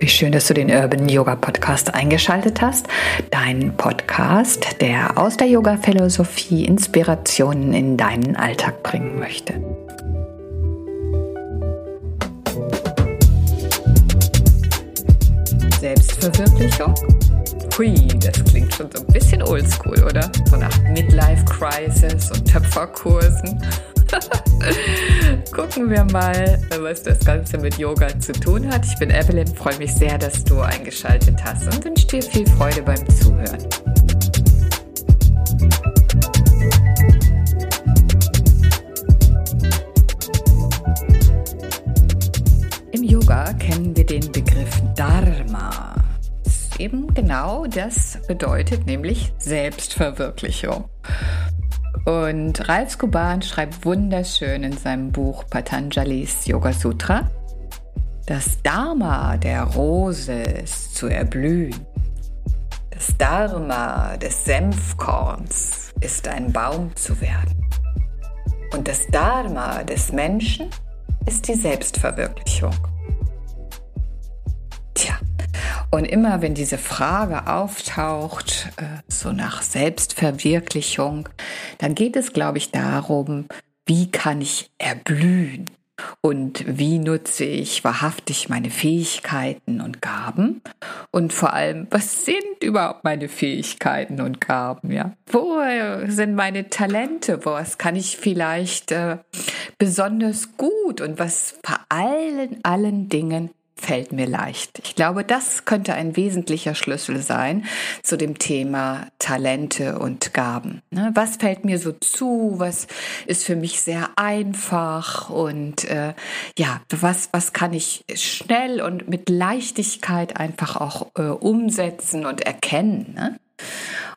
Wie schön, dass du den Urban Yoga Podcast eingeschaltet hast. Dein Podcast, der aus der Yoga-Philosophie Inspirationen in deinen Alltag bringen möchte. Selbstverwirklichung? Hui, das klingt schon so ein bisschen oldschool, oder? So nach Midlife Crisis und Töpferkursen. Gucken wir mal, was das Ganze mit Yoga zu tun hat. Ich bin Evelyn, freue mich sehr, dass du eingeschaltet hast und wünsche dir viel Freude beim Zuhören. Im Yoga kennen wir den Begriff Dharma. Eben genau das bedeutet nämlich Selbstverwirklichung. Und Ralf Skuban schreibt wunderschön in seinem Buch Patanjalis Yoga Sutra, das Dharma der Rose ist zu erblühen. Das Dharma des Senfkorns ist ein Baum zu werden. Und das Dharma des Menschen ist die Selbstverwirklichung. Und immer wenn diese Frage auftaucht, äh, so nach Selbstverwirklichung, dann geht es, glaube ich, darum, wie kann ich erblühen? Und wie nutze ich wahrhaftig meine Fähigkeiten und Gaben? Und vor allem, was sind überhaupt meine Fähigkeiten und Gaben? Ja, wo sind meine Talente? Was kann ich vielleicht äh, besonders gut? Und was vor allen, allen Dingen fällt mir leicht. Ich glaube, das könnte ein wesentlicher Schlüssel sein zu dem Thema Talente und Gaben. Ne? Was fällt mir so zu? Was ist für mich sehr einfach? Und äh, ja, was, was kann ich schnell und mit Leichtigkeit einfach auch äh, umsetzen und erkennen? Ne?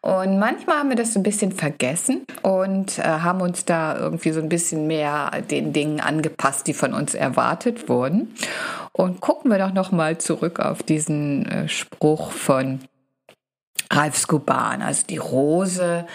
Und manchmal haben wir das ein bisschen vergessen und äh, haben uns da irgendwie so ein bisschen mehr den Dingen angepasst, die von uns erwartet wurden. Und gucken wir doch noch mal zurück auf diesen äh, Spruch von Ralf Skuban, also die Rose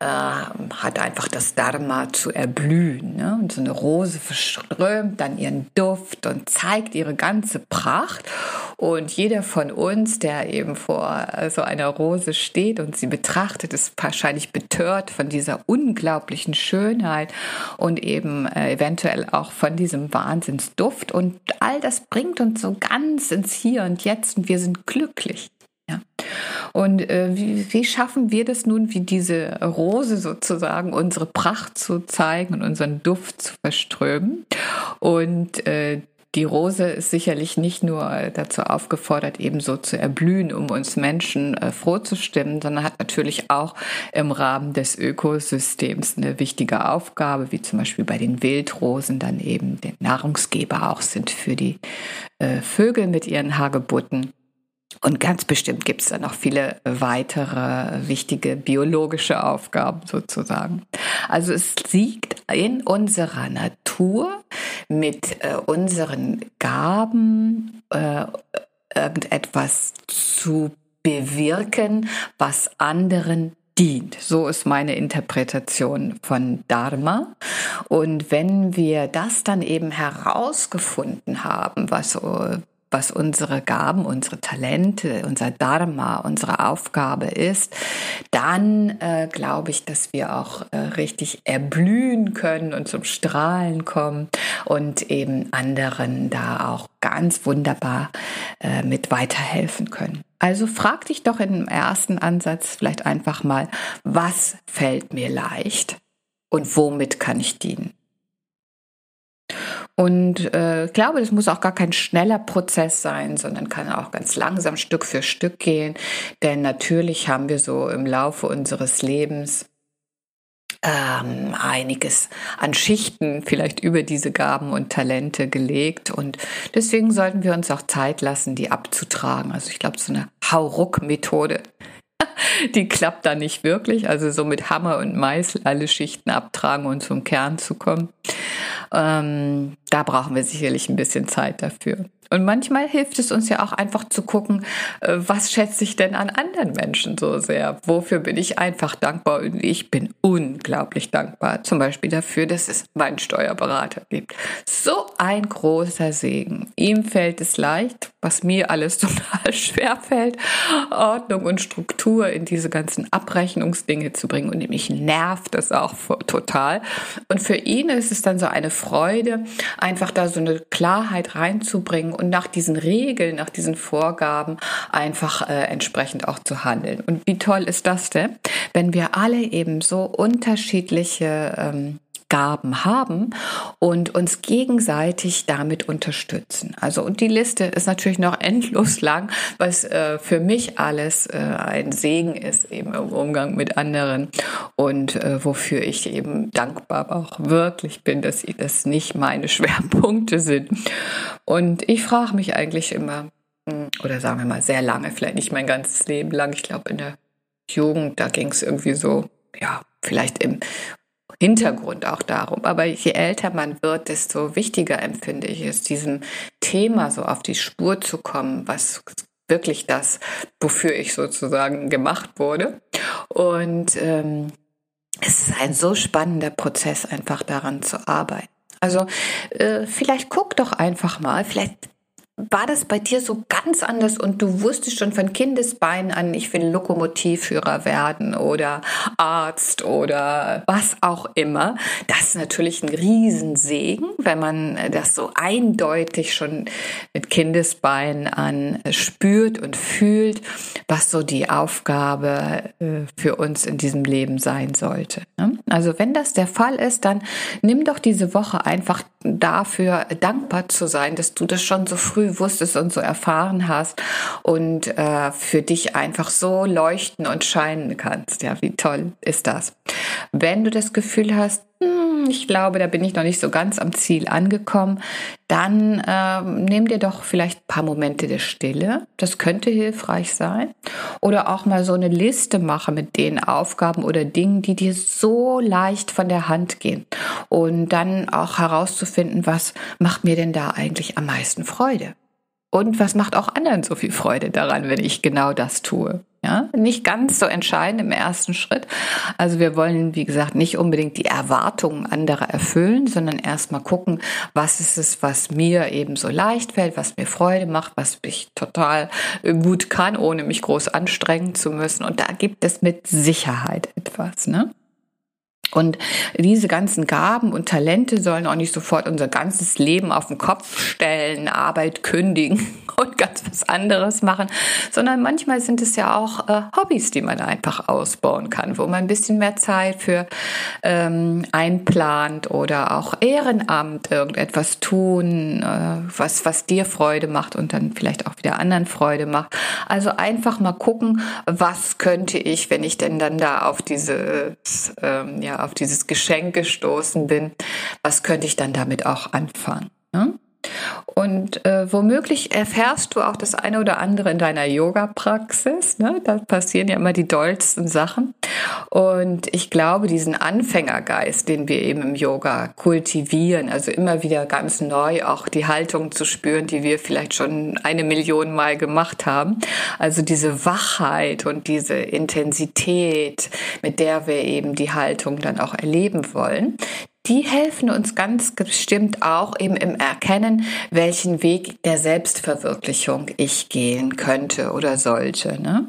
äh, hat einfach das Dharma zu erblühen. Ne? Und so eine Rose verströmt dann ihren Duft und zeigt ihre ganze Pracht. Und jeder von uns, der eben vor so einer Rose steht und sie betrachtet, ist wahrscheinlich betört von dieser unglaublichen Schönheit und eben äh, eventuell auch von diesem Wahnsinnsduft. Und all das bringt uns so ganz ins Hier und Jetzt und wir sind glücklich. Ja. Und äh, wie, wie schaffen wir das nun, wie diese Rose sozusagen, unsere Pracht zu zeigen und unseren Duft zu verströmen? Und äh, die Rose ist sicherlich nicht nur dazu aufgefordert, ebenso zu erblühen, um uns Menschen äh, froh zu stimmen, sondern hat natürlich auch im Rahmen des Ökosystems eine wichtige Aufgabe, wie zum Beispiel bei den Wildrosen dann eben den Nahrungsgeber auch sind für die äh, Vögel mit ihren Hagebutten. Und ganz bestimmt gibt es da noch viele weitere wichtige biologische Aufgaben sozusagen. Also es liegt in unserer Natur mit äh, unseren Gaben äh, irgendetwas zu bewirken, was anderen dient. So ist meine Interpretation von Dharma. Und wenn wir das dann eben herausgefunden haben, was was unsere Gaben, unsere Talente, unser Dharma, unsere Aufgabe ist, dann äh, glaube ich, dass wir auch äh, richtig erblühen können und zum Strahlen kommen und eben anderen da auch ganz wunderbar äh, mit weiterhelfen können. Also frag dich doch im ersten Ansatz vielleicht einfach mal, was fällt mir leicht und womit kann ich dienen? Und äh, ich glaube, das muss auch gar kein schneller Prozess sein, sondern kann auch ganz langsam Stück für Stück gehen. Denn natürlich haben wir so im Laufe unseres Lebens ähm, einiges an Schichten vielleicht über diese Gaben und Talente gelegt. Und deswegen sollten wir uns auch Zeit lassen, die abzutragen. Also ich glaube, so eine Hauruck-Methode die klappt da nicht wirklich. Also so mit Hammer und Meißel alle Schichten abtragen und zum Kern zu kommen. Ähm, da brauchen wir sicherlich ein bisschen Zeit dafür. Und manchmal hilft es uns ja auch einfach zu gucken, äh, was schätze ich denn an anderen Menschen so sehr? Wofür bin ich einfach dankbar? Und ich bin unglaublich dankbar. Zum Beispiel dafür, dass es meinen Steuerberater gibt. So ein großer Segen. Ihm fällt es leicht, was mir alles total schwer fällt, Ordnung und Struktur in diese ganzen Abrechnungsdinge zu bringen. Und mich nervt das auch total. Und für ihn ist es dann so eine Freude, einfach da so eine Klarheit reinzubringen und nach diesen Regeln, nach diesen Vorgaben einfach äh, entsprechend auch zu handeln. Und wie toll ist das denn, wenn wir alle eben so unterschiedliche ähm, Gaben haben und uns gegenseitig damit unterstützen. Also und die Liste ist natürlich noch endlos lang, was äh, für mich alles äh, ein Segen ist eben im Umgang mit anderen und äh, wofür ich eben dankbar auch wirklich bin, dass das nicht meine Schwerpunkte sind. Und ich frage mich eigentlich immer hm, oder sagen wir mal sehr lange, vielleicht nicht mein ganzes Leben lang. Ich glaube in der Jugend, da ging es irgendwie so ja, vielleicht im Hintergrund auch darum. Aber je älter man wird, desto wichtiger empfinde ich es, diesem Thema so auf die Spur zu kommen, was wirklich das, wofür ich sozusagen gemacht wurde. Und ähm, es ist ein so spannender Prozess, einfach daran zu arbeiten. Also äh, vielleicht guck doch einfach mal, vielleicht war das bei dir so ganz anders und du wusstest schon von Kindesbeinen an, ich will Lokomotivführer werden oder Arzt oder was auch immer. Das ist natürlich ein Riesensegen, wenn man das so eindeutig schon mit Kindesbeinen an spürt und fühlt, was so die Aufgabe äh, für uns in diesem Leben sein sollte. Ne? Also wenn das der Fall ist, dann nimm doch diese Woche einfach dafür dankbar zu sein, dass du das schon so früh wusstest und so erfahren hast und äh, für dich einfach so leuchten und scheinen kannst. Ja, wie toll ist das? Wenn du das Gefühl hast, ich glaube, da bin ich noch nicht so ganz am Ziel angekommen, dann äh, nimm dir doch vielleicht ein paar Momente der Stille. Das könnte hilfreich sein. Oder auch mal so eine Liste machen mit den Aufgaben oder Dingen, die dir so leicht von der Hand gehen. Und dann auch herauszufinden, was macht mir denn da eigentlich am meisten Freude? Und was macht auch anderen so viel Freude daran, wenn ich genau das tue? Ja, nicht ganz so entscheidend im ersten Schritt. Also wir wollen, wie gesagt, nicht unbedingt die Erwartungen anderer erfüllen, sondern erstmal gucken, was ist es, was mir eben so leicht fällt, was mir Freude macht, was ich total gut kann, ohne mich groß anstrengen zu müssen. Und da gibt es mit Sicherheit etwas, ne? Und diese ganzen Gaben und Talente sollen auch nicht sofort unser ganzes Leben auf den Kopf stellen, Arbeit kündigen und ganz was anderes machen, sondern manchmal sind es ja auch äh, Hobbys, die man einfach ausbauen kann, wo man ein bisschen mehr Zeit für ähm, einplant oder auch Ehrenamt irgendetwas tun, äh, was, was dir Freude macht und dann vielleicht auch wieder anderen Freude macht. Also einfach mal gucken, was könnte ich, wenn ich denn dann da auf diese, ähm, ja, auf dieses Geschenk gestoßen bin, was könnte ich dann damit auch anfangen? Ne? Und äh, womöglich erfährst du auch das eine oder andere in deiner Yoga-Praxis. Ne? Da passieren ja immer die dollsten Sachen. Und ich glaube, diesen Anfängergeist, den wir eben im Yoga kultivieren, also immer wieder ganz neu auch die Haltung zu spüren, die wir vielleicht schon eine Million Mal gemacht haben. Also diese Wachheit und diese Intensität, mit der wir eben die Haltung dann auch erleben wollen, die helfen uns ganz bestimmt auch eben im Erkennen, welchen Weg der Selbstverwirklichung ich gehen könnte oder sollte. Ne?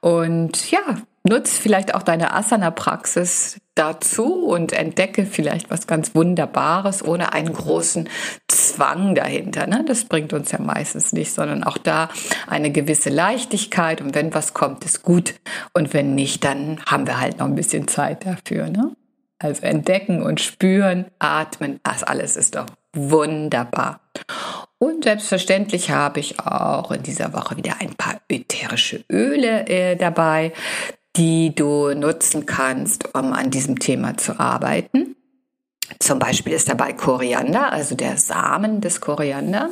Und ja, nutz vielleicht auch deine Asana-Praxis dazu und entdecke vielleicht was ganz Wunderbares ohne einen großen Zwang dahinter. Ne? Das bringt uns ja meistens nicht, sondern auch da eine gewisse Leichtigkeit und wenn was kommt, ist gut und wenn nicht, dann haben wir halt noch ein bisschen Zeit dafür. Ne? Also entdecken und spüren, atmen, das alles ist doch wunderbar. Und selbstverständlich habe ich auch in dieser Woche wieder ein paar ätherische Öle äh, dabei, die du nutzen kannst, um an diesem Thema zu arbeiten. Zum Beispiel ist dabei Koriander, also der Samen des Koriander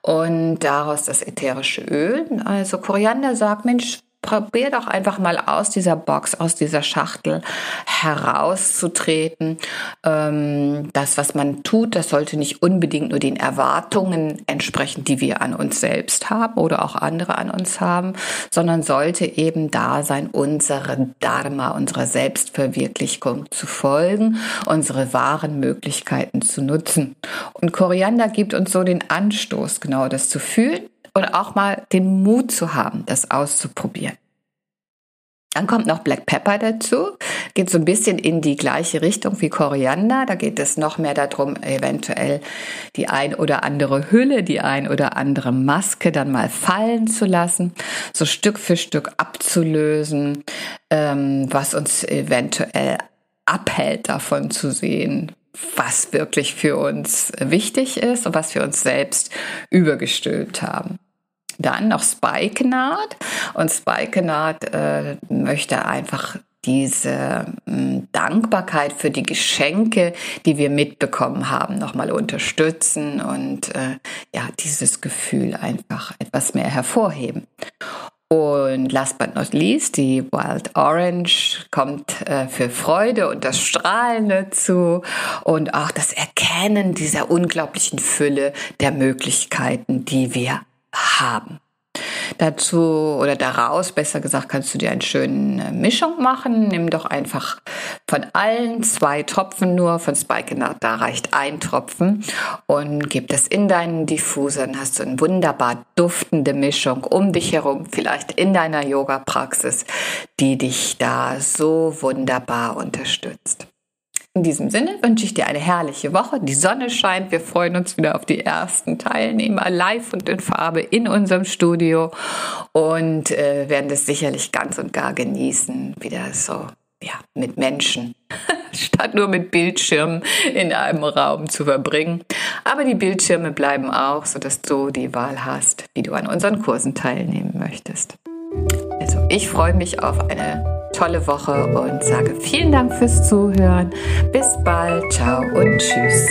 und daraus das ätherische Öl. Also Koriander sagt, Mensch, probier doch einfach mal aus dieser Box, aus dieser Schachtel herauszutreten. Ähm, das, was man tut, das sollte nicht unbedingt nur den Erwartungen entsprechen, die wir an uns selbst haben oder auch andere an uns haben, sondern sollte eben da sein, unsere Dharma, unserer Selbstverwirklichung zu folgen, unsere wahren Möglichkeiten zu nutzen. Und Koriander gibt uns so den Anstoß, genau das zu fühlen und auch mal den Mut zu haben, das auszuprobieren. Dann kommt noch Black Pepper dazu, geht so ein bisschen in die gleiche Richtung wie Koriander. Da geht es noch mehr darum, eventuell die ein oder andere Hülle, die ein oder andere Maske dann mal fallen zu lassen, so Stück für Stück abzulösen, ähm, was uns eventuell abhält davon zu sehen, was wirklich für uns wichtig ist und was wir uns selbst übergestülpt haben. Dann noch Spikenard und Spikenard äh, möchte einfach diese äh, Dankbarkeit für die Geschenke, die wir mitbekommen haben, nochmal unterstützen und äh, ja, dieses Gefühl einfach etwas mehr hervorheben. Und last but not least, die Wild Orange kommt äh, für Freude und das Strahlen dazu und auch das Erkennen dieser unglaublichen Fülle der Möglichkeiten, die wir haben. Dazu oder daraus, besser gesagt, kannst du dir eine schöne Mischung machen. Nimm doch einfach von allen zwei Tropfen nur, von Spikenard, da reicht ein Tropfen und gib das in deinen Diffuser. Dann hast du eine wunderbar duftende Mischung um dich herum, vielleicht in deiner Yoga-Praxis, die dich da so wunderbar unterstützt. In diesem Sinne wünsche ich dir eine herrliche Woche. Die Sonne scheint. Wir freuen uns wieder auf die ersten Teilnehmer live und in Farbe in unserem Studio und äh, werden das sicherlich ganz und gar genießen, wieder so ja, mit Menschen statt nur mit Bildschirmen in einem Raum zu verbringen. Aber die Bildschirme bleiben auch, sodass du die Wahl hast, wie du an unseren Kursen teilnehmen möchtest. Also ich freue mich auf eine tolle Woche und sage vielen Dank fürs Zuhören. Bis bald, ciao und tschüss.